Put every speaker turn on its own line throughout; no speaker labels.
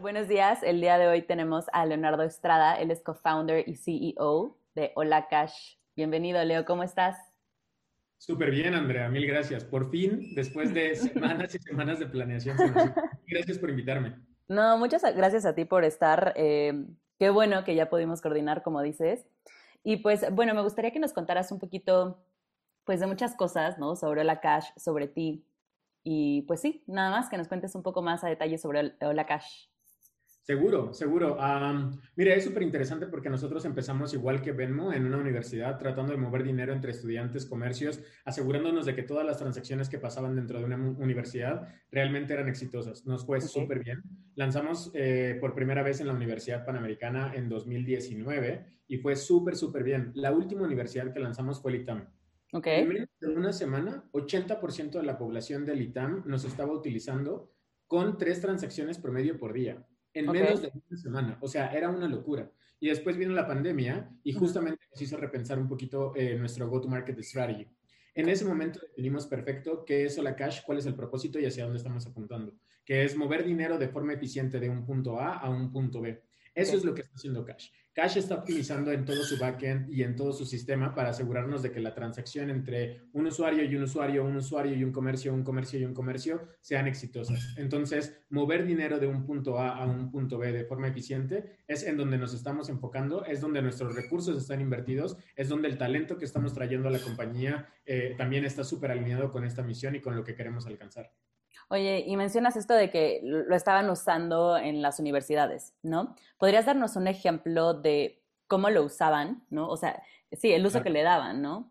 Buenos días, el día de hoy tenemos a Leonardo Estrada, él es co-founder y CEO de Hola Cash. Bienvenido, Leo, ¿cómo estás?
Súper bien, Andrea, mil gracias. Por fin, después de semanas y semanas de planeación, gracias por invitarme.
No, muchas gracias a ti por estar. Eh, qué bueno que ya pudimos coordinar, como dices. Y pues, bueno, me gustaría que nos contaras un poquito, pues, de muchas cosas, ¿no? Sobre Hola Cash, sobre ti. Y pues sí, nada más que nos cuentes un poco más a detalle sobre Hola Cash.
Seguro, seguro. mira, es súper interesante porque nosotros empezamos igual que Venmo en una universidad, tratando de mover dinero entre estudiantes, comercios, asegurándonos de que todas las transacciones que pasaban dentro de una universidad realmente eran exitosas. Nos fue súper bien. Lanzamos eh, por primera vez en la Universidad Panamericana en 2019 y fue súper, súper bien. La última universidad que lanzamos fue el ITAM.
Okay.
En una semana, 80% de la población del ITAM nos estaba utilizando con tres transacciones promedio por día en menos de una semana. O sea, era una locura. Y después vino la pandemia y justamente nos hizo repensar un poquito eh, nuestro go-to-market strategy. En ese momento definimos perfecto qué es Cash, cuál es el propósito y hacia dónde estamos apuntando, que es mover dinero de forma eficiente de un punto A a un punto B. Eso es lo que está haciendo Cash. Cash está optimizando en todo su backend y en todo su sistema para asegurarnos de que la transacción entre un usuario y un usuario, un usuario y un comercio, un comercio y un comercio sean exitosas. Entonces, mover dinero de un punto A a un punto B de forma eficiente es en donde nos estamos enfocando, es donde nuestros recursos están invertidos, es donde el talento que estamos trayendo a la compañía eh, también está súper alineado con esta misión y con lo que queremos alcanzar.
Oye, y mencionas esto de que lo estaban usando en las universidades, ¿no? ¿Podrías darnos un ejemplo de cómo lo usaban, ¿no? O sea, sí, el uso que le daban, ¿no?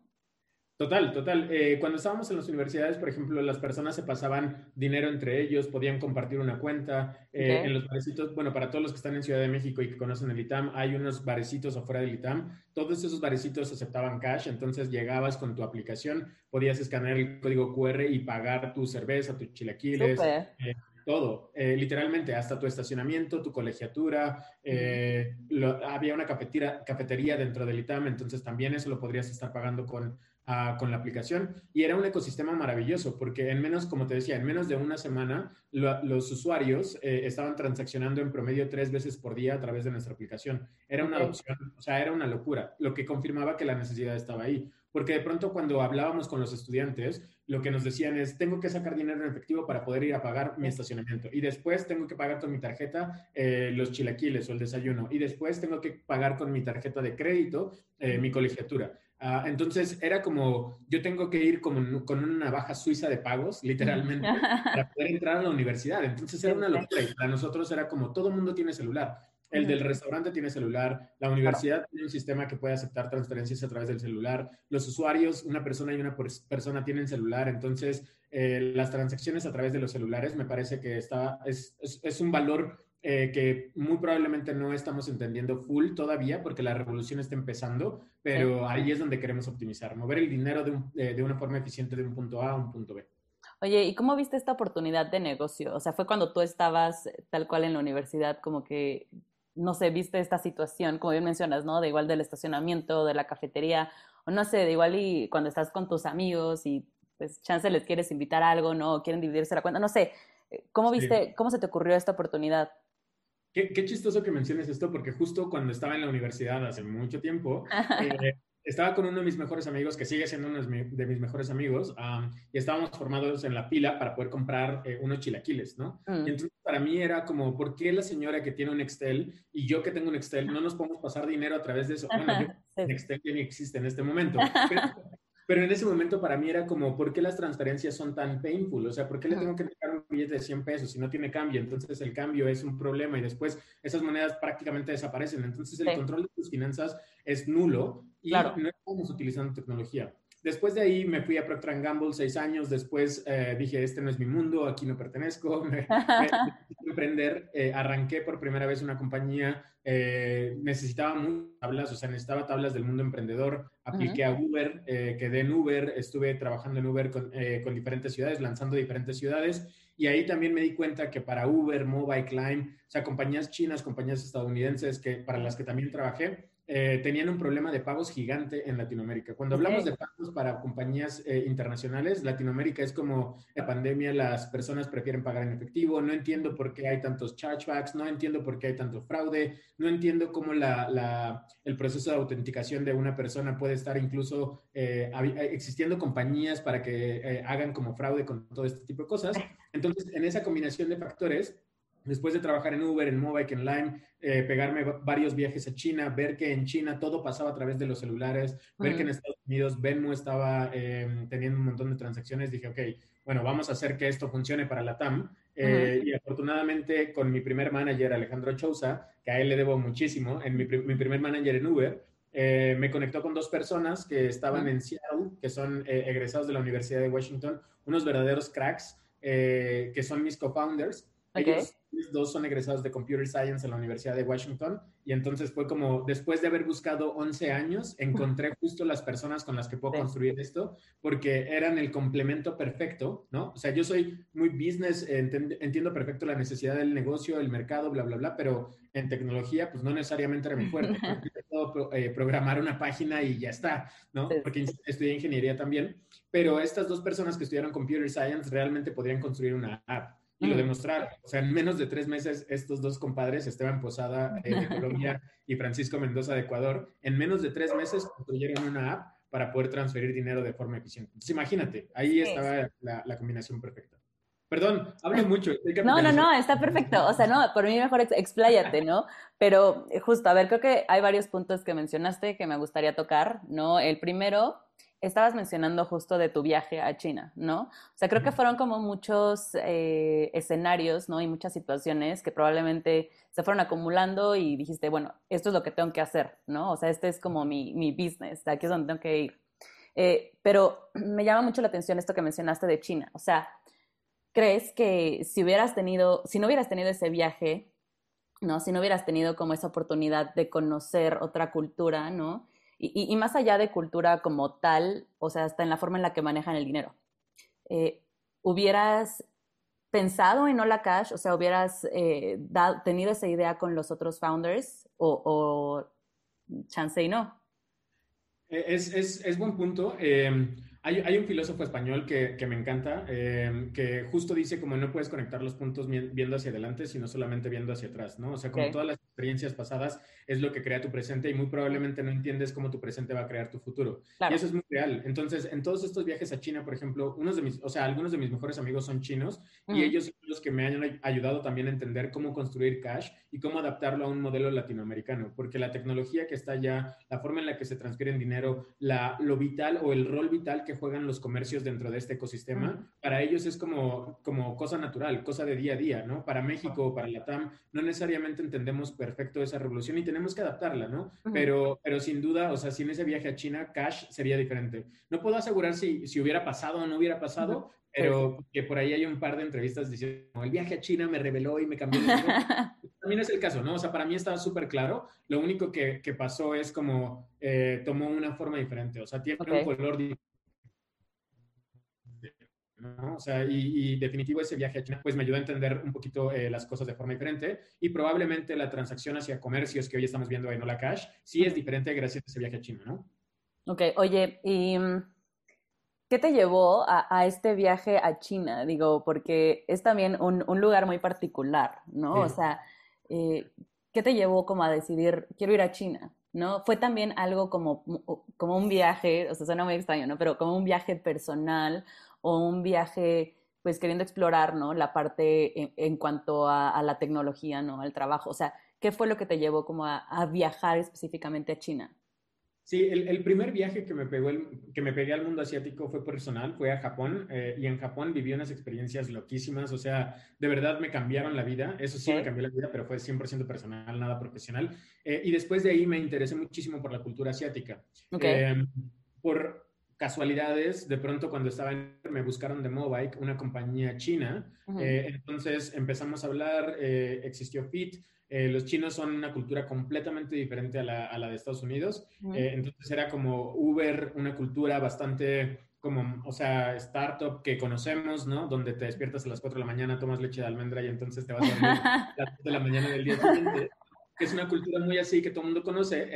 Total, total. Eh, cuando estábamos en las universidades, por ejemplo, las personas se pasaban dinero entre ellos, podían compartir una cuenta. Eh, en los barecitos, bueno, para todos los que están en Ciudad de México y que conocen el ITAM, hay unos barecitos afuera del ITAM. Todos esos barecitos aceptaban cash, entonces llegabas con tu aplicación, podías escanear el código QR y pagar tu cerveza, tus chilaquiles. Eh, todo, literalmente, hasta tu estacionamiento, tu colegiatura, había una cafetería, cafetería dentro del ITAM, entonces también eso lo podrías estar pagando con, con la aplicación y era un ecosistema maravilloso porque en menos, como te decía, en menos de una semana los usuarios eh, estaban transaccionando en promedio tres veces por día a través de nuestra aplicación. Era una adopción, o sea, era una locura, lo que confirmaba que la necesidad estaba ahí. Porque de pronto cuando hablábamos con los estudiantes, lo que nos decían es, tengo que sacar dinero en efectivo para poder ir a pagar mi estacionamiento. Y después tengo que pagar con mi tarjeta eh, los chilaquiles o el desayuno. Y después tengo que pagar con mi tarjeta de crédito eh, mi colegiatura. Ah, entonces era como, yo tengo que ir como, con una navaja suiza de pagos, literalmente, para poder entrar a la universidad. Entonces era una locura. Y para nosotros era como, todo mundo tiene celular. El del restaurante tiene celular, la universidad tiene un sistema que puede aceptar transferencias a través del celular, los usuarios, una persona y una persona tienen celular, entonces eh, las transacciones a través de los celulares me parece que está, es, es un valor eh, que muy probablemente no estamos entendiendo full todavía porque la revolución está empezando, pero ahí es donde queremos optimizar, mover el dinero de, de, una forma eficiente de un punto A a un punto B.
Oye, ¿y cómo viste esta oportunidad de negocio? O sea, fue cuando tú estabas tal cual en la universidad, como que, no sé, viste esta situación, como bien mencionas, ¿no? De igual del estacionamiento, de la cafetería, o no sé, de igual y cuando estás con tus amigos y pues chance les quieres invitar a algo, ¿no? O quieren dividirse la cuenta, no sé. ¿Cómo viste, cómo se te ocurrió esta oportunidad?
Qué, chistoso que menciones esto, porque justo cuando estaba en la universidad hace mucho tiempo, eh, estaba con uno de mis mejores amigos, que sigue siendo uno de mis mejores amigos, y estábamos formados en la pila para poder comprar eh, unos chilaquiles, ¿no? Mm. Y entonces para mí era como, ¿por qué la señora que tiene un Excel y yo que tengo un Excel no nos podemos pasar dinero a través de eso? Bueno, yo, Excel ya ni existe en este momento. Pero en ese momento para mí era como, ¿por qué las transferencias son tan painful? O sea, ¿por qué le tengo que dejar un billete de 100 pesos si no tiene cambio? Entonces el cambio es un problema y después esas monedas prácticamente desaparecen. Entonces el control de tus finanzas es nulo y no estamos utilizando tecnología. Después de ahí me fui a Procter Gamble seis años. Después eh, dije, este no es mi mundo, aquí no pertenezco. Me, emprender. Eh, arranqué por primera vez una compañía. Eh, necesitaba muchas tablas, o sea, necesitaba tablas del mundo emprendedor. Apliqué a Uber, quedé en Uber, estuve trabajando en Uber con, con, diferentes ciudades, lanzando diferentes ciudades. Y ahí también me di cuenta que para Uber, Mobile Climb, o sea, compañías chinas, compañías estadounidenses que, para las que también trabajé, eh, tenían un problema de pagos gigante en Latinoamérica. Cuando hablamos de pagos para compañías eh, internacionales, Latinoamérica es como la pandemia, las personas prefieren pagar en efectivo, no entiendo por qué hay tantos chargebacks, no entiendo por qué hay tanto fraude, no entiendo cómo la, el proceso de autenticación de una persona puede estar incluso eh, existiendo compañías para que hagan como fraude con todo este tipo de cosas. Entonces, en esa combinación de factores, después de trabajar en Uber, en Mobike, en Lime, eh, pegarme varios viajes a China, ver que en China todo pasaba a través de los celulares, ver que en Estados Unidos Venmo estaba em, teniendo un montón de transacciones, dije, ok, bueno, vamos a hacer que esto funcione para la TAM. Eh, y afortunadamente con mi primer manager, Alejandro Chousa, que a él le debo muchísimo, en mi, primer manager en Uber, eh, me conectó con dos personas que estaban en Seattle, que son egresados de la Universidad de Washington, unos verdaderos cracks, que son mis co-founders. Ellos dos son egresados de Computer Science en la Universidad de Washington y entonces fue como, después de haber buscado 11 años, encontré justo las personas con las que puedo construir esto, porque eran el complemento perfecto, ¿no? O sea, yo soy muy business, entiendo perfecto la necesidad del negocio, el mercado, bla, bla, bla, pero en tecnología, pues no necesariamente era mi fuerte. puedo eh, programar una página y ya está, ¿no? Porque estudié ingeniería también, pero estas dos personas que estudiaron Computer Science realmente podrían construir una app y lo demostraron. O sea, en menos de tres meses, estos dos compadres, Esteban Posada eh, de Colombia y Francisco Mendoza de Ecuador, en menos de tres meses construyeron una app para poder transferir dinero de forma eficiente. Entonces, imagínate, ahí estaba la, combinación perfecta. Perdón, hablo mucho.
No, no, no, está perfecto. O sea, no, por mí mejor expláyate, ¿no? Pero justo, a ver, creo que hay varios puntos que mencionaste que me gustaría tocar, ¿no? El primero estabas mencionando justo de tu viaje a China, ¿no? O sea, creo que fueron como muchos eh, escenarios, ¿no? Y muchas situaciones que probablemente se fueron acumulando y dijiste, bueno, esto es lo que tengo que hacer, ¿no? O sea, este es como mi, mi business, aquí es donde tengo que ir. Eh, pero me llama mucho la atención esto que mencionaste de China. O sea, ¿crees que si hubieras tenido, si no hubieras tenido ese viaje, ¿no? Si no hubieras tenido como esa oportunidad de conocer otra cultura, ¿no? Y, más allá de cultura como tal, o sea, hasta en la forma en la que manejan el dinero. Eh, ¿Hubieras pensado en Hola Cash? O sea, ¿hubieras eh, tenido esa idea con los otros founders o, o chance y no?
Es, es, es buen punto. Eh, hay, un filósofo español que, me encanta, em, que justo dice como no puedes conectar los puntos viendo hacia adelante, sino solamente viendo hacia atrás, ¿no? O sea, como todas las experiencias pasadas es lo que crea tu presente y muy probablemente no entiendes cómo tu presente va a crear tu futuro. Y eso es muy real. Entonces, en todos estos viajes a China, por ejemplo, unos de mis, o sea, algunos de mis mejores amigos son chinos y ellos son los que me han ayudado también a entender cómo construir cash y cómo adaptarlo a un modelo latinoamericano, porque la tecnología que está allá, la forma en la que se transfieren dinero, la, lo vital o el rol vital que juegan los comercios dentro de este ecosistema, para ellos es como, como cosa natural, cosa de día a día, ¿no? Para México o para la TAM, no necesariamente entendemos perfecto esa revolución y tenemos que adaptarla, ¿no? pero, pero sin duda, o sea, sin ese viaje a China, cash sería diferente. No puedo asegurar si, si hubiera pasado o no hubiera pasado, pero que por ahí hay un par de entrevistas diciendo, el viaje a China me reveló y me cambió. También es el caso, ¿no? O sea, para mí estaba súper claro. Lo único que, que pasó es como eh, tomó una forma diferente. O sea, tiene un color diferente ¿no? O sea, y, definitivo ese viaje a China pues me ayudó a entender un poquito eh, las cosas de forma diferente y probablemente la transacción hacia comercios que hoy estamos viendo en Hola Cash sí es diferente gracias a ese viaje a China, ¿no?
Ok, oye, ¿y mm, qué te llevó a, este viaje a China? Digo, porque es también un, lugar muy particular, ¿no? O sea, eh, ¿qué te llevó como a decidir, quiero ir a China? ¿no? Fue también algo como, como un viaje, o sea, suena muy extraño, ¿no? Pero como un viaje personal o un viaje pues queriendo explorar, ¿no? La parte en, cuanto a, la tecnología, ¿no? Al trabajo. O sea, ¿qué fue lo que te llevó como a, viajar específicamente a China?
Sí, el, primer viaje que me, pegó que me pegué al mundo asiático fue personal, fue a Japón eh, y en Japón viví unas experiencias loquísimas, o sea, de verdad me cambiaron la vida, eso sí me cambió la vida, pero fue 100% personal, nada profesional. Eh, y después de ahí me interesé muchísimo por la cultura asiática. Em, por, casualidades, de pronto cuando estaba en, me buscaron de Mobike, una compañía china, eh, entonces empezamos a hablar, eh, existió Fit, eh, los chinos son una cultura completamente diferente a la, de Estados Unidos, entonces era como Uber, una cultura bastante como, o sea, startup que conocemos, ¿no? Donde te despiertas a las 4 de la mañana, tomas leche de almendra y entonces te vas a dormir a las 2 de la mañana del día siguiente. que es una cultura muy así que todo el mundo conoce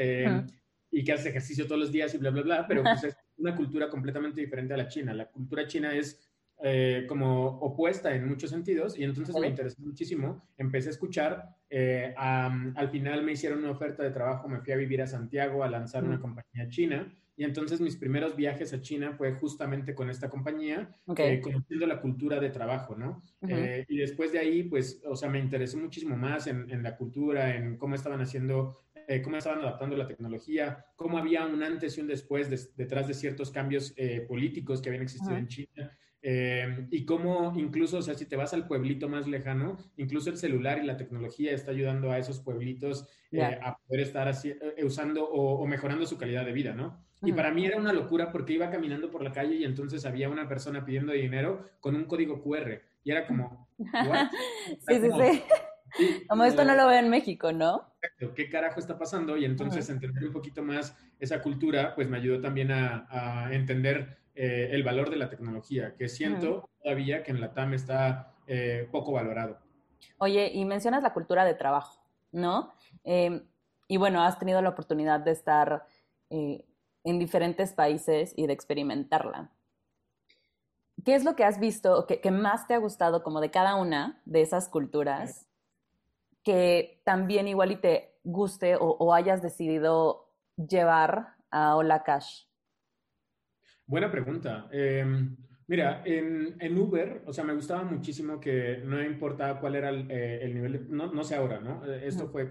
y que hace ejercicio todos los días y bla, bla, bla, pero pues es una cultura completamente diferente a la china. La cultura china es eh, como opuesta en muchos sentidos y entonces me interesó muchísimo. Empecé a escuchar, eh, al final me hicieron una oferta de trabajo, me fui a vivir a Santiago a lanzar una compañía china y entonces mis primeros viajes a China fue justamente con esta compañía, eh, conociendo la cultura de trabajo, ¿no? Eh, y después de ahí, pues, o sea, me interesó muchísimo más en, la cultura, en cómo estaban haciendo, eh, cómo estaban adaptando la tecnología, cómo había un antes y un después detrás de ciertos cambios políticos que habían existido en China. y cómo incluso, o sea, si te vas al pueblito más lejano, incluso el celular y la tecnología está ayudando a esos pueblitos a poder estar así, usando o, mejorando su calidad de vida, ¿no? Y para mí era una locura porque iba caminando por la calle y entonces había una persona pidiendo dinero con un código QR. Y era como,
sí, sí, sí, Como esto no lo veo en México, ¿no?
¿Qué carajo está pasando? Y entonces entender un poquito más esa cultura, pues me ayudó también a, entender eh, el valor de la tecnología, que siento todavía que en la TAM está eh, poco valorado.
Oye, y mencionas la cultura de trabajo, ¿no? Em, y bueno, has tenido la oportunidad de estar eh, en diferentes países y de experimentarla. ¿Qué es lo que has visto que, que más te ha gustado como de cada una de esas culturas que también igual y te guste o, hayas decidido llevar a Hola Cash?
Buena pregunta. Em, mira, en, Uber, o sea, me gustaba muchísimo que no importaba cuál era el, eh, nivel, no, no, sé ahora, ¿no? Esto fue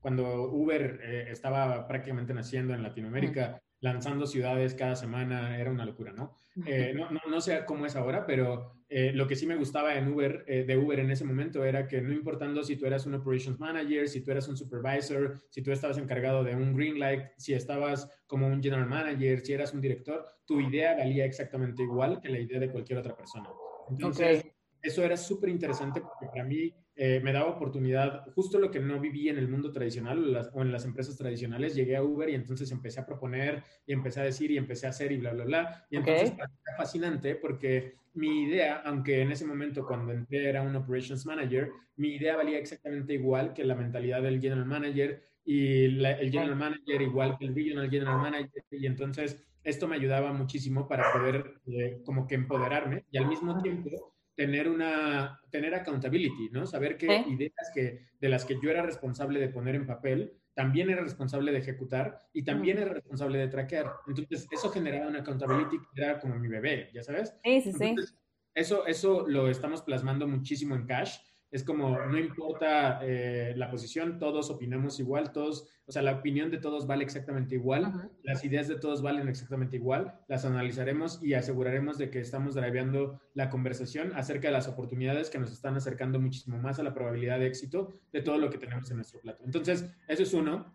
cuando Uber eh, estaba prácticamente naciendo en Latinoamérica lanzando ciudades cada semana, era una locura, ¿no? Eh, no, no, sé cómo es ahora, pero eh, lo que sí me gustaba en Uber, eh, de Uber en ese momento era que no importando si tú eras un operations manager, si tú eras un supervisor, si tú estabas encargado de un green light, si estabas como un general manager, si eras un director, tu idea valía exactamente igual que la idea de cualquier otra persona. Entonces, eso era súper interesante porque para mí eh, me daba oportunidad, justo lo que no viví en el mundo tradicional o, en las empresas tradicionales, llegué a Uber y entonces empecé a proponer y empecé a decir y empecé a hacer y bla, bla, bla. Y entonces okay. fascinante porque mi idea, aunque en ese momento cuando entré era un operations manager, mi idea valía exactamente igual que la mentalidad del general manager y el general manager igual que el regional general manager. Y entonces esto me ayudaba muchísimo para poder eh, como que empoderarme y al mismo tiempo tener una, tener accountability, ¿no? Saber qué ideas que, de las que yo era responsable de poner en papel, también era responsable de ejecutar y también era responsable de traquear. Entonces, eso generaba una accountability que era como mi bebé, ¿ya sabes?
Sí, sí, sí.
Eso, eso lo estamos plasmando muchísimo en Cash es como, no importa eh, la posición, todos opinamos igual, todos, o sea, la opinión de todos vale exactamente igual, las ideas de todos valen exactamente igual, las analizaremos y aseguraremos de que estamos driveando la conversación acerca de las oportunidades que nos están acercando muchísimo más a la probabilidad de éxito de todo lo que tenemos en nuestro plato. Entonces, eso es uno.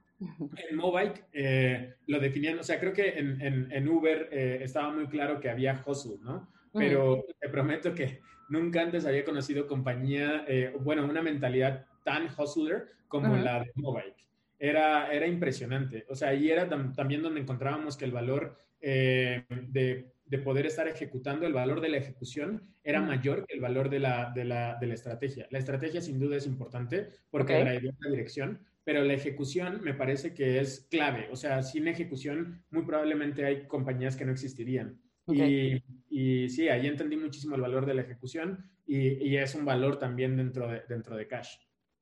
En Mobike eh, lo definían, o sea, creo que en, en, Uber eh, estaba muy claro que había hustle, ¿no? Pero te prometo que nunca antes había conocido compañía, eh, bueno, una mentalidad tan hustler como la de Mobike. Era, era impresionante. O sea, ahí era también donde encontrábamos que el valor eh, de, de, poder estar ejecutando, el valor de la ejecución era mayor que el valor de la, de la, de la estrategia. La estrategia sin duda es importante porque okay. la la dirección, pero la ejecución me parece que es clave. O sea, sin ejecución muy probablemente hay compañías que no existirían. Y, y, sí, ahí entendí muchísimo el valor de la ejecución y, y, es un valor también dentro de, dentro de Cash.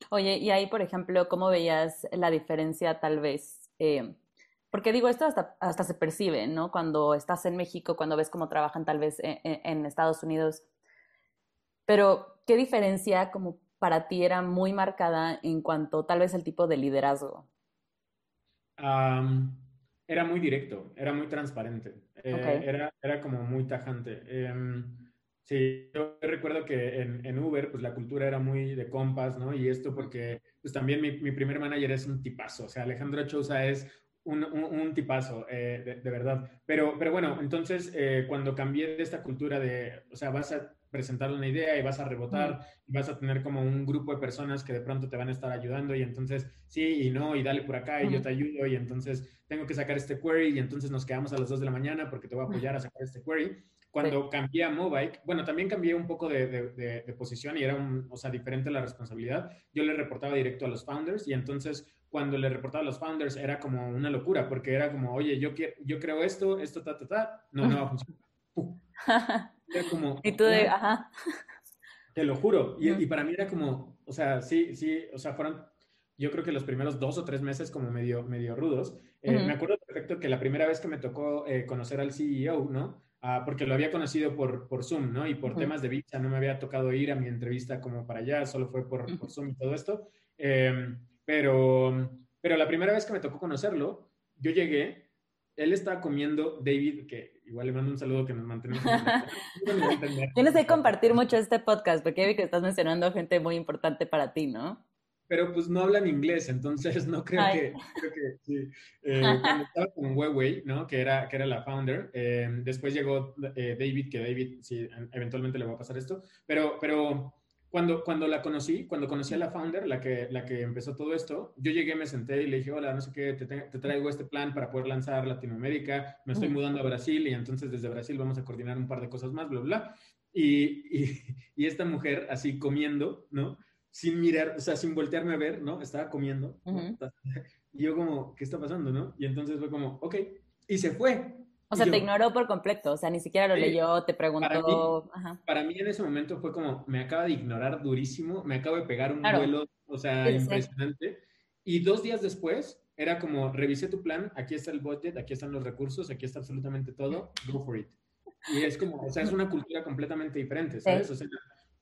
Oye, y ahí, por ejemplo, ¿cómo veías la diferencia tal vez? Eh, porque digo, esto hasta, hasta se percibe, ¿no? Cuando estás en México, cuando ves cómo trabajan tal vez en, en Estados Unidos. Pero, ¿qué diferencia como para ti era muy marcada en cuanto tal vez el tipo de liderazgo?
Um, era muy directo, era muy transparente, eh, era, era como muy tajante. Eh, sí, yo recuerdo que en, en, Uber, pues la cultura era muy de compas, ¿no? Y esto porque, pues también mi, mi primer manager es un tipazo, o sea, Alejandro Chousa es un, un, un, tipazo, eh, de, de, verdad. Pero, pero bueno, entonces eh, cuando cambié de esta cultura de, o sea, vas a presentar una idea y vas a rebotar y vas a tener como un grupo de personas que de pronto te van a estar ayudando y entonces sí y no y dale por acá y yo te ayudo y entonces tengo que sacar este query y entonces nos quedamos a las 2 de la mañana porque te voy a apoyar a sacar este query. cuando cambié a Mobike, bueno, también cambié un poco de, de, posición y era, un, o sea, diferente la responsabilidad. Yo le reportaba directo a los founders y entonces cuando le reportaba a los founders era como una locura porque era como, oye, yo, quiero, yo creo esto, esto, ta, ta, ta, no, no va a funcionar. Era como...
y tú de, ajá.
Te lo juro. Y, y para mí era como, o sea, sí, sí, o sea, fueron yo creo que los primeros dos o tres meses como medio, medio rudos. Eh, me acuerdo perfecto que la primera vez que me tocó eh, conocer al CEO, ¿no? Ah, porque lo había conocido por, por Zoom, ¿no? Y por temas de visa no me había tocado ir a mi entrevista como para allá, solo fue por, por Zoom y todo esto. Em, pero, pero la primera vez que me tocó conocerlo, yo llegué, él estaba comiendo, David, que igual le mando un saludo que nos mantenemos.
Tienes que compartir mucho este podcast, porque vi que estás mencionando gente muy importante para ti, ¿no?
pero pues no hablan inglés, entonces no creo que, creo que sí. Eh, cuando estaba con Huawei, ¿no? Que era, que era la founder, eh, después llegó eh, David, que David, sí, eventualmente le va a pasar esto, pero, pero cuando, cuando la conocí, cuando conocí a la founder, la que, la que empezó todo esto, yo llegué, me senté y le dije, hola, no sé qué, te, te traigo este plan para poder lanzar Latinoamérica, me estoy mudando a Brasil y entonces desde Brasil vamos a coordinar un par de cosas más, bla, bla. Y, y, y esta mujer así comiendo, ¿no? sin mirar, o sea, sin voltearme a ver, ¿no? Estaba comiendo. Y yo como, ¿qué está pasando, no? Y entonces fue como, ok, y se fue.
O sea, te ignoró por completo, o sea, ni siquiera lo leyó, te preguntó.
Para mí, en ese momento fue como, me acaba de ignorar durísimo, me acabo de pegar un vuelo, o sea, impresionante. Y dos días después, era como, revisé tu plan, aquí está el budget, aquí están los recursos, aquí está absolutamente todo, go for it. Y es como, o sea, es una cultura completamente diferente, ¿sabes? O sea,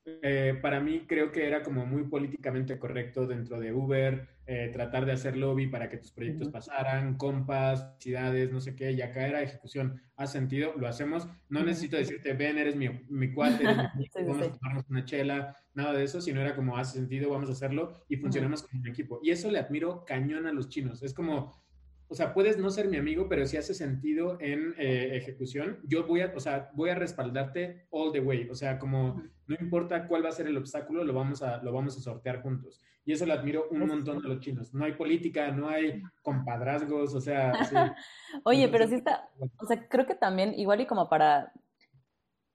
eh, para mí creo que era como muy políticamente correcto dentro de Uber, eh, tratar de hacer lobby para que tus proyectos pasaran, compas, ciudades, no sé qué, y acá era ejecución. ¿Ha sentido? Lo hacemos. No necesito decirte, ven, eres mi, mi cuate, vamos a tomarnos una chela, nada de eso, sino era como, hace sentido, vamos a hacerlo y funcionamos como un equipo. Y eso le admiro cañón a los chinos. Es como, o sea, puedes no ser mi amigo, pero si hace sentido en eh, ejecución, yo voy a, o sea, voy a respaldarte all the way. O sea, como no importa cuál va a ser el obstáculo, lo vamos a, lo vamos a sortear juntos. Y eso lo admiro un montón a los chinos. No hay política, no hay compadrazgos, o sea...
Oye, pero sí está, o sea, creo que también, igual y como para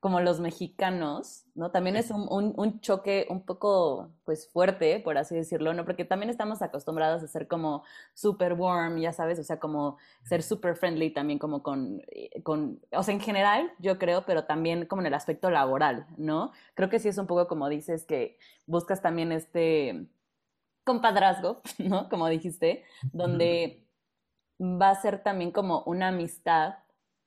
como los mexicanos, ¿no? También es un, un, choque un poco, pues, fuerte, por así decirlo, ¿no? Porque también estamos acostumbrados a ser como super warm, ya sabes, o sea, como ser super friendly también como con, eh, con, o sea, en general, yo creo, pero también como en el aspecto laboral, ¿no? Creo que sí es un poco como dices que buscas también este compadrazgo, ¿no? Como dijiste, donde va a ser también como una amistad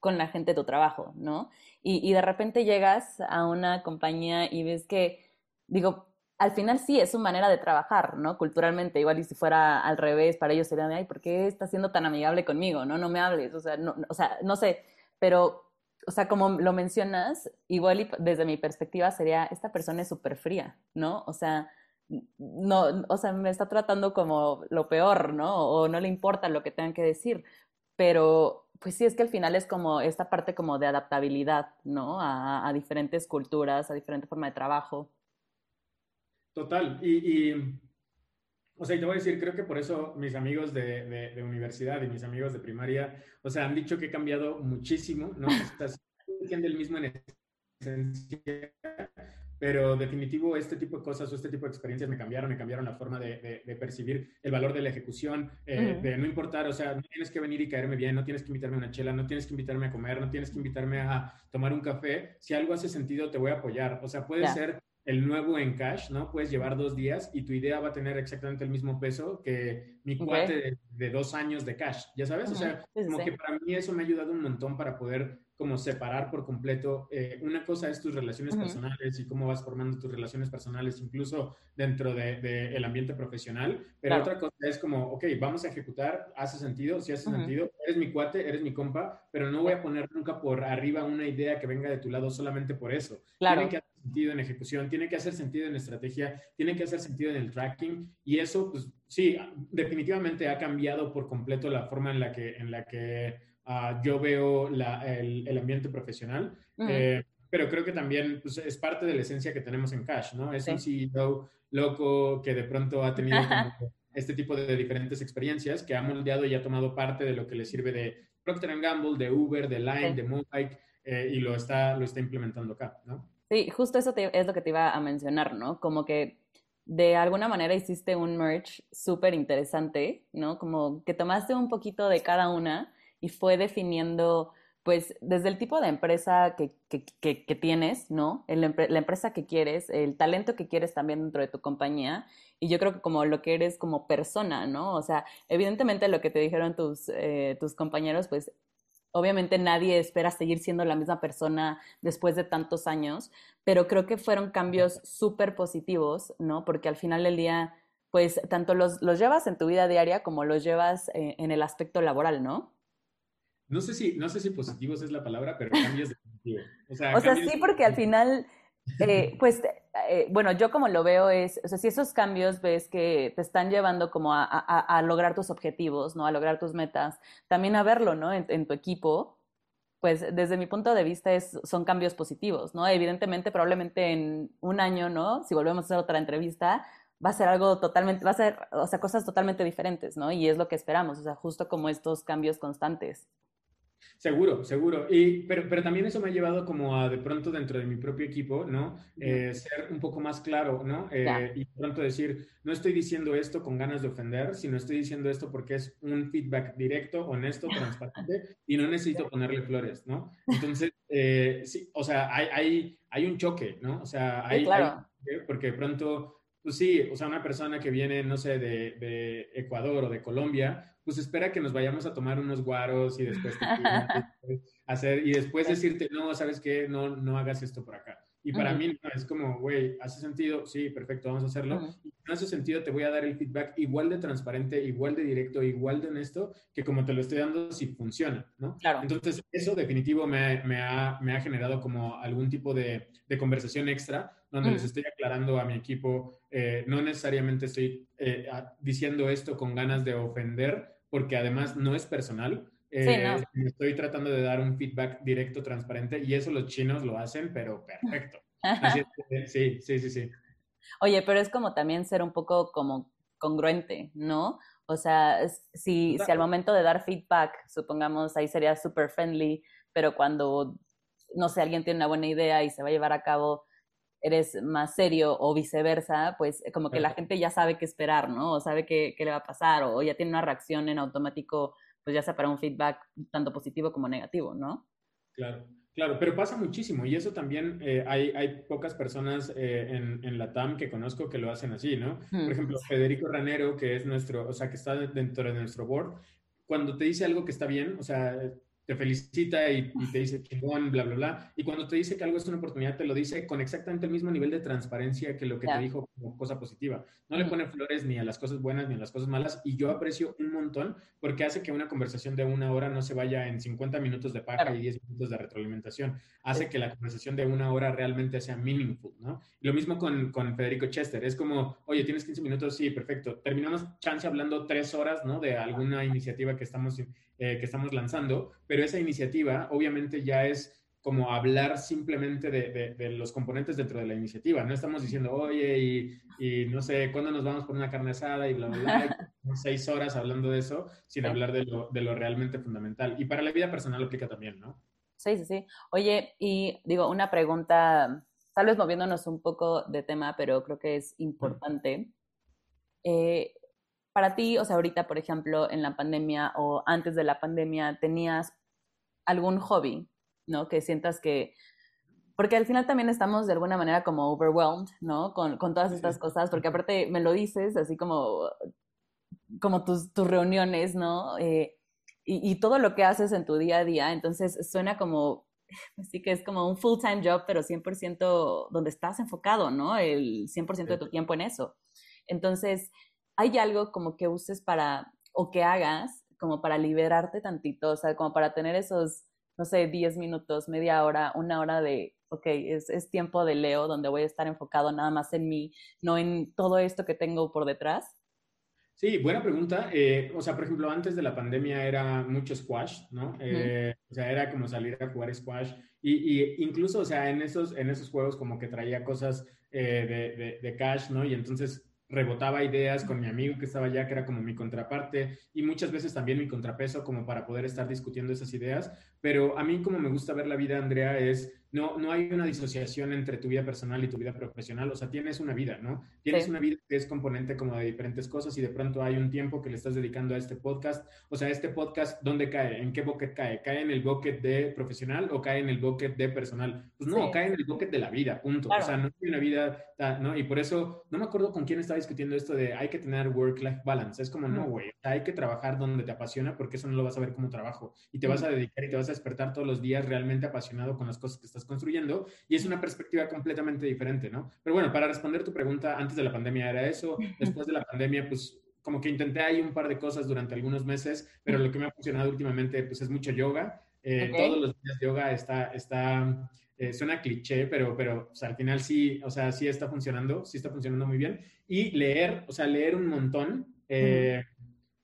con la gente de tu trabajo, ¿no? Y, y de repente llegas a una compañía y ves que, digo, al final sí es su manera de trabajar, ¿no? Culturalmente, igual y si fuera al revés, para ellos sería de, ay, ¿por qué estás siendo tan amigable conmigo? No, no me hables, o sea, no, o sea, no sé, pero, o sea, como lo mencionas, igual y desde mi perspectiva sería, esta persona es súper fría, ¿no? O sea, no, o sea, me está tratando como lo peor, ¿no? O no le importa lo que tengan que decir, pero pues sí, es que al final es como esta parte como de adaptabilidad, ¿no? A, diferentes culturas, a diferente forma de trabajo.
Total. Y, o sea, te voy a decir, creo que por eso mis amigos de, de, universidad y mis amigos de primaria, o sea, han dicho que he cambiado muchísimo, ¿no? Estás siendo el mismo en esencia, pero definitivo este tipo de cosas o este tipo de experiencias me cambiaron, me cambiaron la forma de, de, percibir el valor de la ejecución, eh, de no importar, o sea, no tienes que venir y caerme bien, no tienes que invitarme a una chela, no tienes que invitarme a comer, no tienes que invitarme a tomar un café, si algo hace sentido te voy a apoyar, o sea, puede ser el nuevo en cash, ¿no? Puedes llevar dos días y tu idea va a tener exactamente el mismo peso que mi cuate de, dos años de cash, ¿ya sabes? O sea, como que para mí eso me ha ayudado un montón para poder como separar por completo. Eh, una cosa es tus relaciones personales y cómo vas formando tus relaciones personales, incluso dentro del de, el ambiente profesional, pero otra cosa es como, ok, vamos a ejecutar, hace sentido, si hace sentido, eres mi cuate, eres mi compa, pero no voy a poner nunca por arriba una idea que venga de tu lado solamente por eso.
Claro.
Tiene que hacer sentido en ejecución, tiene que hacer sentido en estrategia, tiene que hacer sentido en el tracking y eso, pues sí, definitivamente ha cambiado por completo la forma en la que, en la que Ah, yo veo el, ambiente profesional, eh, pero creo que también pues, es parte de la esencia que tenemos en Cash, ¿no? Es un CEO loco que de pronto ha tenido este tipo de diferentes experiencias, que ha moldeado y ha tomado parte de lo que le sirve de Procter Gamble, de Uber, de Line, de Moonbike, eh, y lo está, lo está implementando acá, ¿no?
Sí, justo eso es lo que te iba a mencionar, ¿no? Como que de alguna manera hiciste un merch súper interesante, ¿no? Como que tomaste un poquito de cada una y fue definiendo, pues, desde el tipo de empresa que, que, que, tienes, ¿no? El, la empresa que quieres, el talento que quieres también dentro de tu compañía y yo creo que como lo que eres como persona, ¿no? O sea, evidentemente lo que te dijeron tus, eh, tus compañeros, pues obviamente nadie espera seguir siendo la misma persona después de tantos años, pero creo que fueron cambios súper positivos, ¿no? Porque al final del día, pues tanto los, los llevas en tu vida diaria como los llevas eh, en el aspecto laboral, ¿no?
No sé si, no sé si positivos es la palabra, pero cambios de sentido.
O sea, o sea sí, porque al final, eh, pues, eh, bueno, yo como lo veo es, o sea, si esos cambios ves que te están llevando como a, a, a lograr tus objetivos, ¿no? A lograr tus metas, también a verlo, ¿no? En, en tu equipo, pues desde mi punto de vista es, son cambios positivos, ¿no? Evidentemente, probablemente en un año, ¿no? Si volvemos a hacer otra entrevista, va a ser algo totalmente, va a ser, o sea, cosas totalmente diferentes, ¿no? Y es lo que esperamos, o sea, justo como estos cambios constantes.
Seguro, seguro. Y, pero, pero también eso me ha llevado como a de pronto dentro de mi propio equipo, ¿no? Eh, ser un poco más claro, ¿no? Eh, y de pronto decir, no estoy diciendo esto con ganas de ofender, sino estoy diciendo esto porque es un feedback directo, honesto, transparente y no necesito ponerle flores, ¿no? Entonces, eh, sí, o sea, hay, hay, hay, un choque, ¿no? O sea, hay, claro. porque de pronto pues sí, o sea, una persona que viene, no sé, de, de, Ecuador o de Colombia, pues espera que nos vayamos a tomar unos guaros y después hacer, y después decirte, no, ¿sabes qué? No, no hagas esto por acá. Y para mí es como, güey, ¿hace sentido? Sí, perfecto, vamos a hacerlo. Y no hace sentido, te voy a dar el feedback igual de transparente, igual de directo, igual de honesto, que como te lo estoy dando si funciona, ¿no? Claro. Entonces, eso definitivo me, me, ha, me ha, generado como algún tipo de, de conversación extra donde les estoy aclarando a mi equipo, eh, no necesariamente estoy eh, diciendo esto con ganas de ofender, porque además no es personal, eh, estoy tratando de dar un feedback directo, transparente, y eso los chinos lo hacen, pero perfecto. sí, sí, sí, sí.
Oye, pero es como también ser un poco como congruente, ¿no? O sea, si, si al momento de dar feedback, supongamos, ahí sería super friendly, pero cuando, no sé, alguien tiene una buena idea y se va a llevar a cabo, eres más serio o viceversa, pues como que la gente ya sabe qué esperar, ¿no? O sabe qué, qué le va a pasar o ya tiene una reacción en automático pues ya sea para un feedback tanto positivo como negativo, ¿no?
Claro, claro, pero pasa muchísimo y eso también eh, hay, hay, pocas personas eh, en, en, la TAM que conozco que lo hacen así, ¿no? Por ejemplo, Federico Ranero, que es nuestro, o sea, que está dentro de nuestro board, cuando te dice algo que está bien, o sea, te felicita y, te dice chingón, bla, bla, bla. Y cuando te dice que algo es una oportunidad, te lo dice con exactamente el mismo nivel de transparencia que lo que te dijo como cosa positiva. No le pone flores ni a las cosas buenas ni a las cosas malas. Y yo aprecio un montón porque hace que una conversación de una hora no se vaya en 50 minutos de paja y 10 minutos de retroalimentación. Hace que la conversación de una hora realmente sea meaningful, ¿no? lo mismo con, con Federico Chester. Es como, oye, tienes 15 minutos, sí, perfecto. Terminamos chance hablando tres horas, ¿no? De alguna iniciativa que estamos eh, que estamos lanzando, pero esa iniciativa obviamente ya es como hablar simplemente de, de, los componentes dentro de la iniciativa. No estamos diciendo, oye, y, y, no sé, ¿cuándo nos vamos por una carne asada? Y bla, bla, bla. seis horas hablando de eso, sin hablar de lo, de lo realmente fundamental. Y para la vida personal aplica también, ¿no?
Sí, sí, sí. Oye, y digo, una pregunta, tal vez moviéndonos un poco de tema, pero creo que es importante. Eh, para ti, o sea, ahorita, por ejemplo, en la pandemia o antes de la pandemia, ¿tenías algún hobby, ¿no? Que sientas que... Porque al final también estamos de alguna manera como overwhelmed, ¿no? Con, con todas estas cosas, porque aparte me lo dices así como, como tus, tus reuniones, ¿no? Eh, y, y, todo lo que haces en tu día a día, entonces suena como, así que es como un full-time job, pero 100% donde estás enfocado, ¿no? El 100% de tu tiempo en eso. Entonces, ¿hay algo como que uses para, o que hagas, como para liberarte tantito, o sea, como para tener esos, no sé, 10 minutos, media hora, una hora de, ok, es, es tiempo de Leo, donde voy a estar enfocado nada más en mí, no en todo esto que tengo por detrás?
Sí, buena pregunta. Eh, o sea, por ejemplo, antes de la pandemia era mucho squash, ¿no? Eh, o sea, era como salir a jugar squash. Y, y, incluso, o sea, en esos, en esos juegos como que traía cosas eh, de, de, de, cash, ¿no? Y entonces rebotaba ideas con mi amigo que estaba allá, que era como mi contraparte, y muchas veces también mi contrapeso como para poder estar discutiendo esas ideas. Pero a mí como me gusta ver la vida, Andrea, es no, no hay una disociación entre tu vida personal y tu vida profesional, o sea, tienes una vida, ¿no? Tienes una vida que es componente como de diferentes cosas y de pronto hay un tiempo que le estás dedicando a este podcast, o sea, este podcast, ¿dónde cae? ¿En qué bucket cae? ¿Cae en el bucket de profesional o cae en el bucket de personal? Pues no, cae en el bucket de la vida, punto. O sea, no hay una vida, ¿no? Y por eso, no me acuerdo con quién estaba discutiendo esto de hay que tener work-life balance, es como, no, güey, hay que trabajar donde te apasiona porque eso no lo vas a ver como trabajo y te vas a dedicar y te vas a despertar todos los días realmente apasionado con las cosas que estás construyendo y es una perspectiva completamente diferente, ¿no? Pero bueno, para responder tu pregunta, antes de la pandemia era eso, después de la pandemia, pues como que intenté ahí un par de cosas durante algunos meses, pero lo que me ha funcionado últimamente, pues es mucho yoga. Eh, todos los días yoga está, está eh, suena cliché, pero, pero o sea, al final sí, o sea, sí está funcionando, sí está funcionando muy bien. Y leer, o sea, leer un montón. Eh,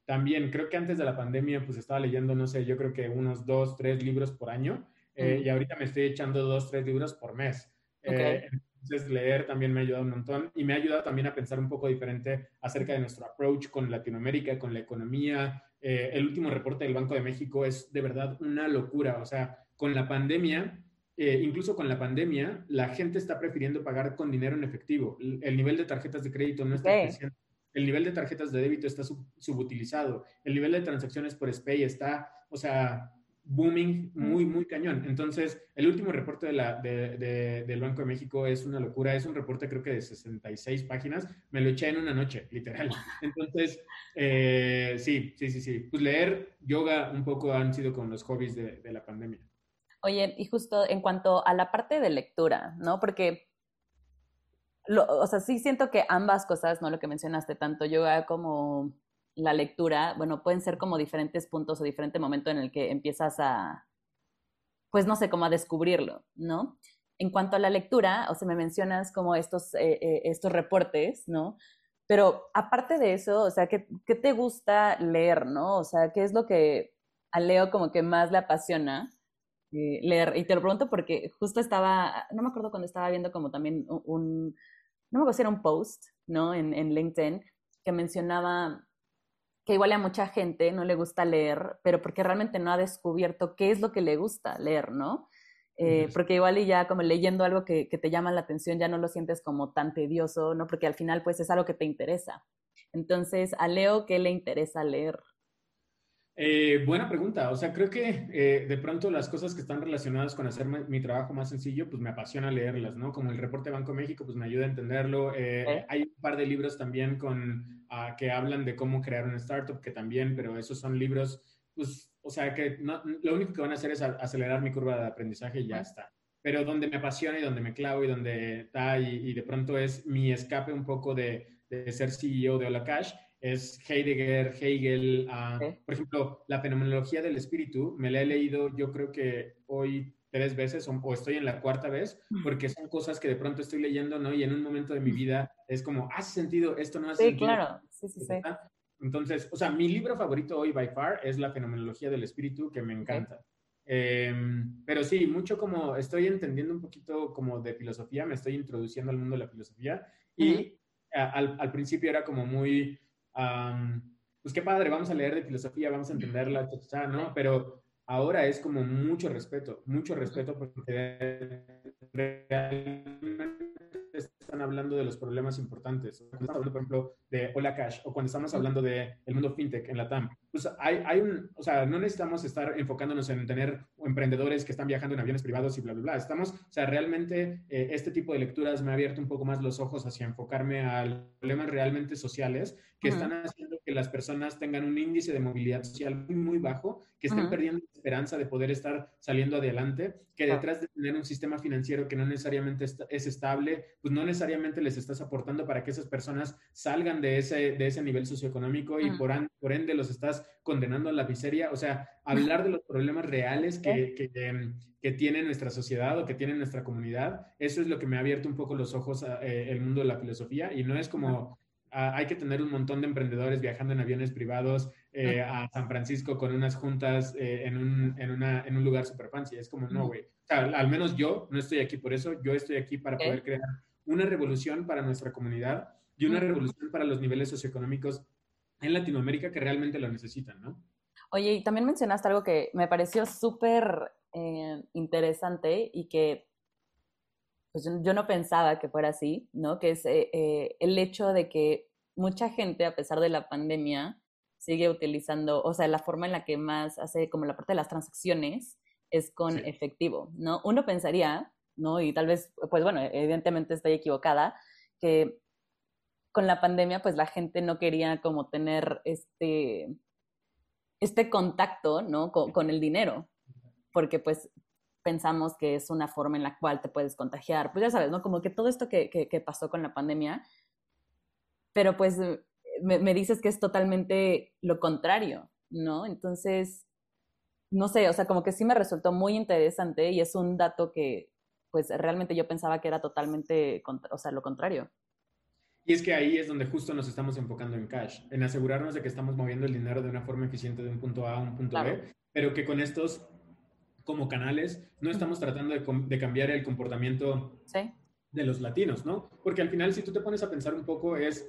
también creo que antes de la pandemia, pues estaba leyendo, no sé, yo creo que unos dos, tres libros por año. Eh, y ahorita me estoy echando dos, tres libros por mes. Eh, entonces, leer también me ha ayudado un montón y me ha ayudado también a pensar un poco diferente acerca de nuestro approach con Latinoamérica, con la economía. Eh, el último reporte del Banco de México es de verdad una locura. O sea, con la pandemia, incluso con la pandemia, la gente está prefiriendo pagar con dinero en efectivo. El, nivel de tarjetas de crédito no está creciendo. El nivel de tarjetas de débito está subutilizado. El nivel de transacciones por SPAY está, o sea, booming muy, muy cañón. Entonces, el último reporte de la, de, del Banco de México es una locura. Es un reporte creo que de 66 páginas. Me lo eché en una noche, literal. Entonces, eh, sí, sí, sí, sí. Pues leer, yoga un poco han sido con los hobbies de, la pandemia.
Oye, y justo en cuanto a la parte de lectura, ¿no? Porque, lo, o sea, sí siento que ambas cosas, ¿no? Lo que mencionaste, tanto yoga como la lectura, bueno, pueden ser como diferentes puntos o diferente momento en el que empiezas a, pues no sé, como a descubrirlo, ¿no? En cuanto a la lectura, o sea, me mencionas como estos, eh, eh, estos reportes, ¿no? Pero aparte de eso, o sea, ¿qué, ¿qué, te gusta leer, no? O sea, ¿qué es lo que a Leo como que más le apasiona eh, leer? Y te lo pregunto porque justo estaba, no me acuerdo cuando estaba viendo como también un, no me acuerdo si era un post, ¿no? En, en LinkedIn, que mencionaba que igual a mucha gente no le gusta leer, pero porque realmente no ha descubierto qué es lo que le gusta leer, ¿no? Eh, porque igual y ya como leyendo algo que, que, te llama la atención ya no lo sientes como tan tedioso, ¿no? Porque al final pues es algo que te interesa. Entonces, a Leo, ¿qué le interesa leer?
Eh, buena pregunta. O sea, creo que eh, de pronto las cosas que están relacionadas con hacer mi trabajo más sencillo, pues me apasiona leerlas, ¿no? Como el reporte Banco México, pues me ayuda a entenderlo. Eh, hay un par de libros también con, ah, que hablan de cómo crear una startup, que también, pero esos son libros, pues, o sea, que no, lo único que van a hacer es acelerar mi curva de aprendizaje y ya está. Pero donde me apasiona y donde me clavo y donde está y, de pronto es mi escape un poco de, de ser CEO de Hola Cash es Heidegger, Hegel, ah, por ejemplo, la fenomenología del espíritu, me la he leído yo creo que hoy tres veces o, estoy en la cuarta vez, porque son cosas que de pronto estoy leyendo, ¿no? Y en un momento de mi vida es como, ¿hace sentido? Esto no hace
sí,
sentido.
Claro, sí, sí, sí.
Entonces, o sea, mi libro favorito hoy, by far, es La fenomenología del espíritu, que me encanta. Em, pero sí, mucho como estoy entendiendo un poquito como de filosofía, me estoy introduciendo al mundo de la filosofía y al, al principio era como muy pues qué padre, vamos a leer de filosofía, vamos a entenderla, ¿no? Pero ahora es como mucho respeto, mucho respeto porque están hablando de los problemas importantes. Cuando estamos hablando, por ejemplo, de Hola Cash o cuando estamos hablando del el mundo fintech en la TAM, pues hay, hay un, o sea, no necesitamos estar enfocándonos en tener emprendedores que están viajando en aviones privados y bla, bla, bla. Estamos, o sea, realmente eh, este tipo de lecturas me ha abierto un poco más los ojos hacia enfocarme a problemas realmente sociales que están haciendo que las personas tengan un índice de movilidad social muy, muy bajo, que estén perdiendo la esperanza de poder estar saliendo adelante, que detrás de tener un sistema financiero que no necesariamente es estable, pues no necesariamente les estás aportando para que esas personas salgan de ese, de ese nivel socioeconómico y por, por ende los estás condenando a la miseria. O sea, hablar de los problemas reales que, que, que, tiene nuestra sociedad o que tiene nuestra comunidad, eso es lo que me ha abierto un poco los ojos al eh, mundo de la filosofía y no es como hay que tener un montón de emprendedores viajando en aviones privados eh, a San Francisco con unas juntas eh, en, un, en, una, en, un, lugar super fancy. Es como, no, güey. O sea, al menos yo no estoy aquí por eso. Yo estoy aquí para poder crear una revolución para nuestra comunidad y una revolución para los niveles socioeconómicos en Latinoamérica que realmente lo necesitan, ¿no?
Oye, y también mencionaste algo que me pareció súper eh, interesante y que pues, yo no pensaba que fuera así, ¿no? Que es eh, eh, el hecho de que mucha gente, a pesar de la pandemia, sigue utilizando, o sea, la forma en la que más hace como la parte de las transacciones es con efectivo, ¿no? Uno pensaría, ¿no? Y tal vez, pues bueno, evidentemente estoy equivocada, que con la pandemia, pues la gente no quería como tener este, este contacto, ¿no? Con, el dinero, porque pues pensamos que es una forma en la cual te puedes contagiar. Pues ya sabes, ¿no? Como que todo esto que, que, pasó con la pandemia, pero pues me, me, dices que es totalmente lo contrario, ¿no? Entonces, no sé, o sea, como que sí me resultó muy interesante y es un dato que pues realmente yo pensaba que era totalmente, o sea, lo contrario.
Y es que ahí es donde justo nos estamos enfocando en cash, en asegurarnos de que estamos moviendo el dinero de una forma eficiente de un punto A a un punto B, pero que con estos como canales no estamos tratando de, cambiar el comportamiento de los latinos, ¿no? Porque al final, si tú te pones a pensar un poco, es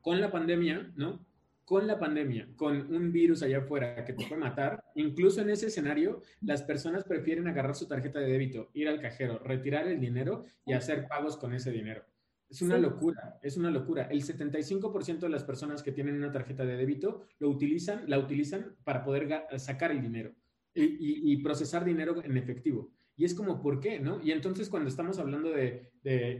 con la pandemia, ¿no? Con la pandemia, con un virus allá afuera que te puede matar, incluso en ese escenario, las personas prefieren agarrar su tarjeta de débito, ir al cajero, retirar el dinero y hacer pagos con ese dinero. Es una locura, es una locura. El 75% de las personas que tienen una tarjeta de débito lo utilizan, la utilizan para poder sacar el dinero y, procesar dinero en efectivo. Y es como, ¿por qué? ¿no? Y entonces cuando estamos hablando de,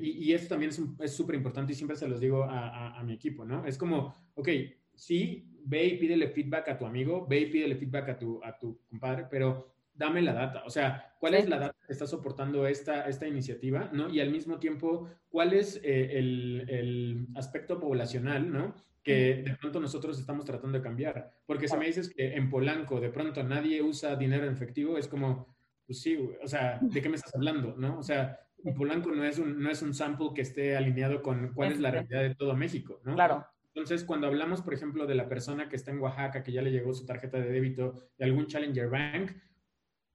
y, esto también es súper importante y siempre se los digo a, mi equipo, ¿no? Es como, ok, sí, ve y pídele feedback a tu amigo, ve y pídele feedback a tu, a tu compadre, pero dame la data, o sea, ¿cuál es la data que está soportando esta, esta iniciativa, ¿no? Y al mismo tiempo, ¿cuál es eh, el, el, aspecto poblacional, ¿no? Que de pronto nosotros estamos tratando de cambiar. Porque si me dices que en Polanco de pronto nadie usa dinero en efectivo, es como, pues sí, o sea, ¿de qué me estás hablando, no? O sea, en Polanco no es un, no es un sample que esté alineado con cuál es la realidad de todo México, ¿no?
Claro.
Entonces, cuando hablamos, por ejemplo, de la persona que está en Oaxaca, que ya le llegó su tarjeta de débito de algún Challenger Bank,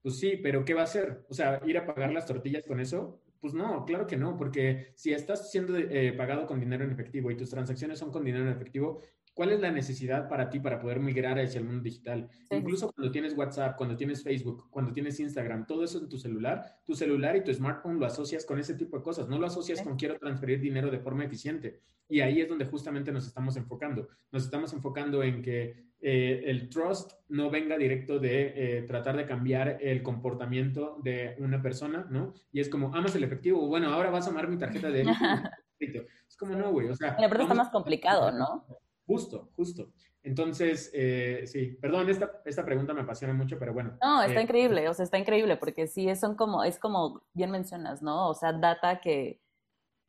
pues sí, pero ¿qué va a hacer? O sea, ir a pagar las tortillas con eso. Pues no, claro que no, porque si estás siendo eh, pagado con dinero en efectivo y tus transacciones son con dinero en efectivo, ¿cuál es la necesidad para ti para poder migrar hacia el mundo digital? Incluso cuando tienes WhatsApp, cuando tienes Facebook, cuando tienes Instagram, todo eso en tu celular, tu celular y tu smartphone lo asocias con ese tipo de cosas, no lo asocias con quiero transferir dinero de forma eficiente. Y ahí es donde justamente nos estamos enfocando. Nos estamos enfocando en que eh, el trust no venga directo de eh, tratar de cambiar el comportamiento de una persona, ¿no? Y es como, amas el efectivo, bueno, ahora vas a amar mi tarjeta de Es como, no, güey, o sea...
Verdad está más complicado, ¿no?
Justo, justo. Entonces, eh, sí, perdón, esta, esta pregunta me apasiona mucho, pero bueno.
No, está increíble, o sea, está increíble, porque sí, son como, es como bien mencionas, ¿no? O sea, data que,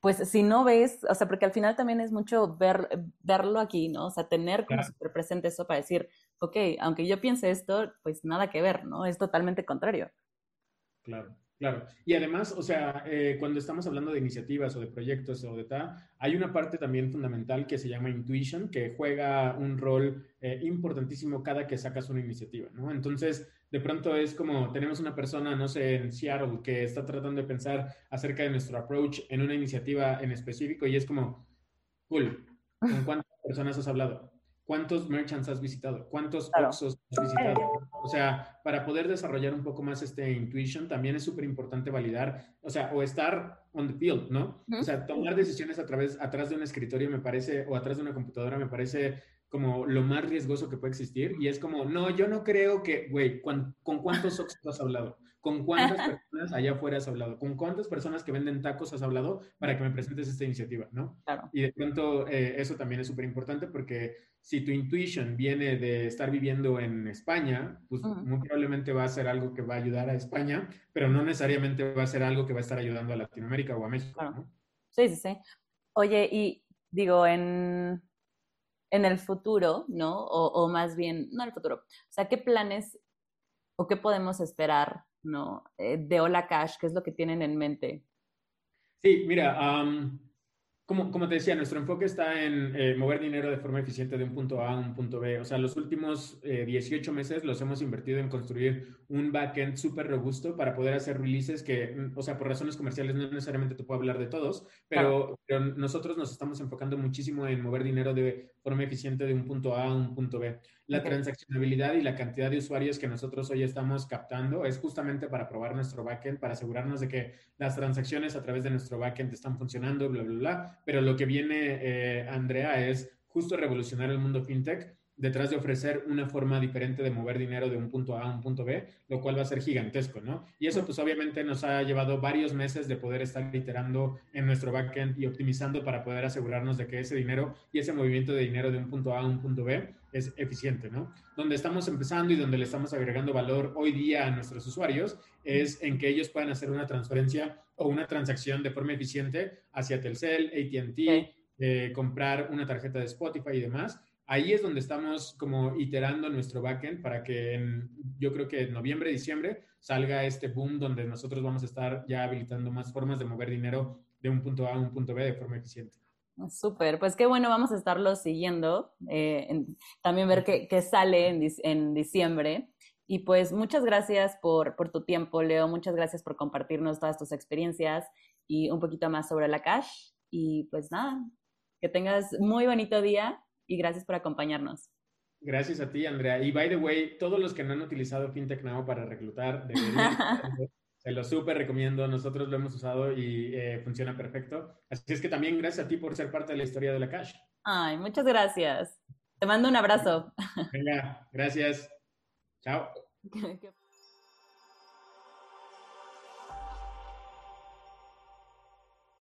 pues si no ves, o sea, porque al final también es mucho ver, verlo aquí, ¿no? O sea, tener como súper presente eso para decir, ok, aunque yo piense esto, pues nada que ver, ¿no? Es totalmente contrario.
Claro. Claro, y además, o sea, eh, cuando estamos hablando de iniciativas o de proyectos o de tal, hay una parte también fundamental que se llama intuition, que juega un rol eh, importantísimo cada que sacas una iniciativa, ¿no? Entonces, de pronto es como tenemos una persona, no sé, en Seattle que está tratando de pensar acerca de nuestro approach en una iniciativa en específico y es como, cool, ¿con cuántas personas has hablado? ¿Cuántos merchants has visitado? ¿Cuántos claro. has visitado? O sea, para poder desarrollar un poco más este intuition, también es súper importante validar, o sea, o estar on the field, ¿no? O sea, tomar decisiones a través, atrás de un escritorio me parece, o atrás de una computadora me parece como lo más riesgoso que puede existir. Y es como, no, yo no creo que, güey, ¿con, cuántos Oxxos has hablado? ¿Con cuántas personas allá afuera has hablado? ¿Con cuántas personas que venden tacos has hablado para que me presentes esta iniciativa, no?
Claro.
Y de pronto eh, eso también es súper importante porque si tu intuition viene de estar viviendo en España, pues muy probablemente va a ser algo que va a ayudar a España, pero no necesariamente va a ser algo que va a estar ayudando a Latinoamérica o a México, ¿no?
Sí, sí, sí. Oye, y digo, en en el futuro, ¿no? O, más bien, no en el futuro. O sea, ¿qué planes o qué podemos esperar, ¿no? Eh, de Hola Cash, ¿qué es lo que tienen en mente?
Sí, mira, como, como te decía, nuestro enfoque está en eh, mover dinero de forma eficiente de un punto A a un punto B. O sea, los últimos 18 meses los hemos invertido en construir un backend súper robusto para poder hacer releases que, mm, o sea, por razones comerciales no necesariamente te puedo hablar de todos, pero, pero nosotros nos estamos enfocando muchísimo en mover dinero de forma eficiente de un punto A a un punto B. La transaccionabilidad y la cantidad de usuarios que nosotros hoy estamos captando es justamente para probar nuestro backend, para asegurarnos de que las transacciones a través de nuestro backend están funcionando, bla, bla, bla. Pero lo que viene, eh, Andrea, es justo revolucionar el mundo fintech detrás de ofrecer una forma diferente de mover dinero de un punto A a un punto B, lo cual va a ser gigantesco, ¿no? Y eso pues obviamente nos ha llevado varios meses de poder estar iterando en nuestro backend y optimizando para poder asegurarnos de que ese dinero y ese movimiento de dinero de un punto A a un punto B es eficiente, ¿no? Donde estamos empezando y donde le estamos agregando valor hoy día a nuestros usuarios es en que ellos puedan hacer una transferencia o una transacción de forma eficiente hacia Telcel, ATT, eh, comprar una tarjeta de Spotify y demás ahí es donde estamos como iterando nuestro backend para que en, yo creo que en noviembre, diciembre salga este boom donde nosotros vamos a estar ya habilitando más formas de mover dinero de un punto A a un punto B de forma eficiente.
Súper, pues qué bueno, vamos a estarlo siguiendo, eh, también ver qué, sale en, en, diciembre. Y pues muchas gracias por, por tu tiempo, Leo, muchas gracias por compartirnos todas tus experiencias y un poquito más sobre la cash. Y pues nada, que tengas muy bonito día y gracias por acompañarnos.
Gracias a ti, Andrea. Y by the way, todos los que no han utilizado FinTech Now para reclutar, se lo súper recomiendo. Nosotros lo hemos usado y eh, funciona perfecto. Así es que también gracias a ti por ser parte de la historia de la Cash.
Ay, muchas gracias. Te mando un abrazo.
Venga, gracias. Chao.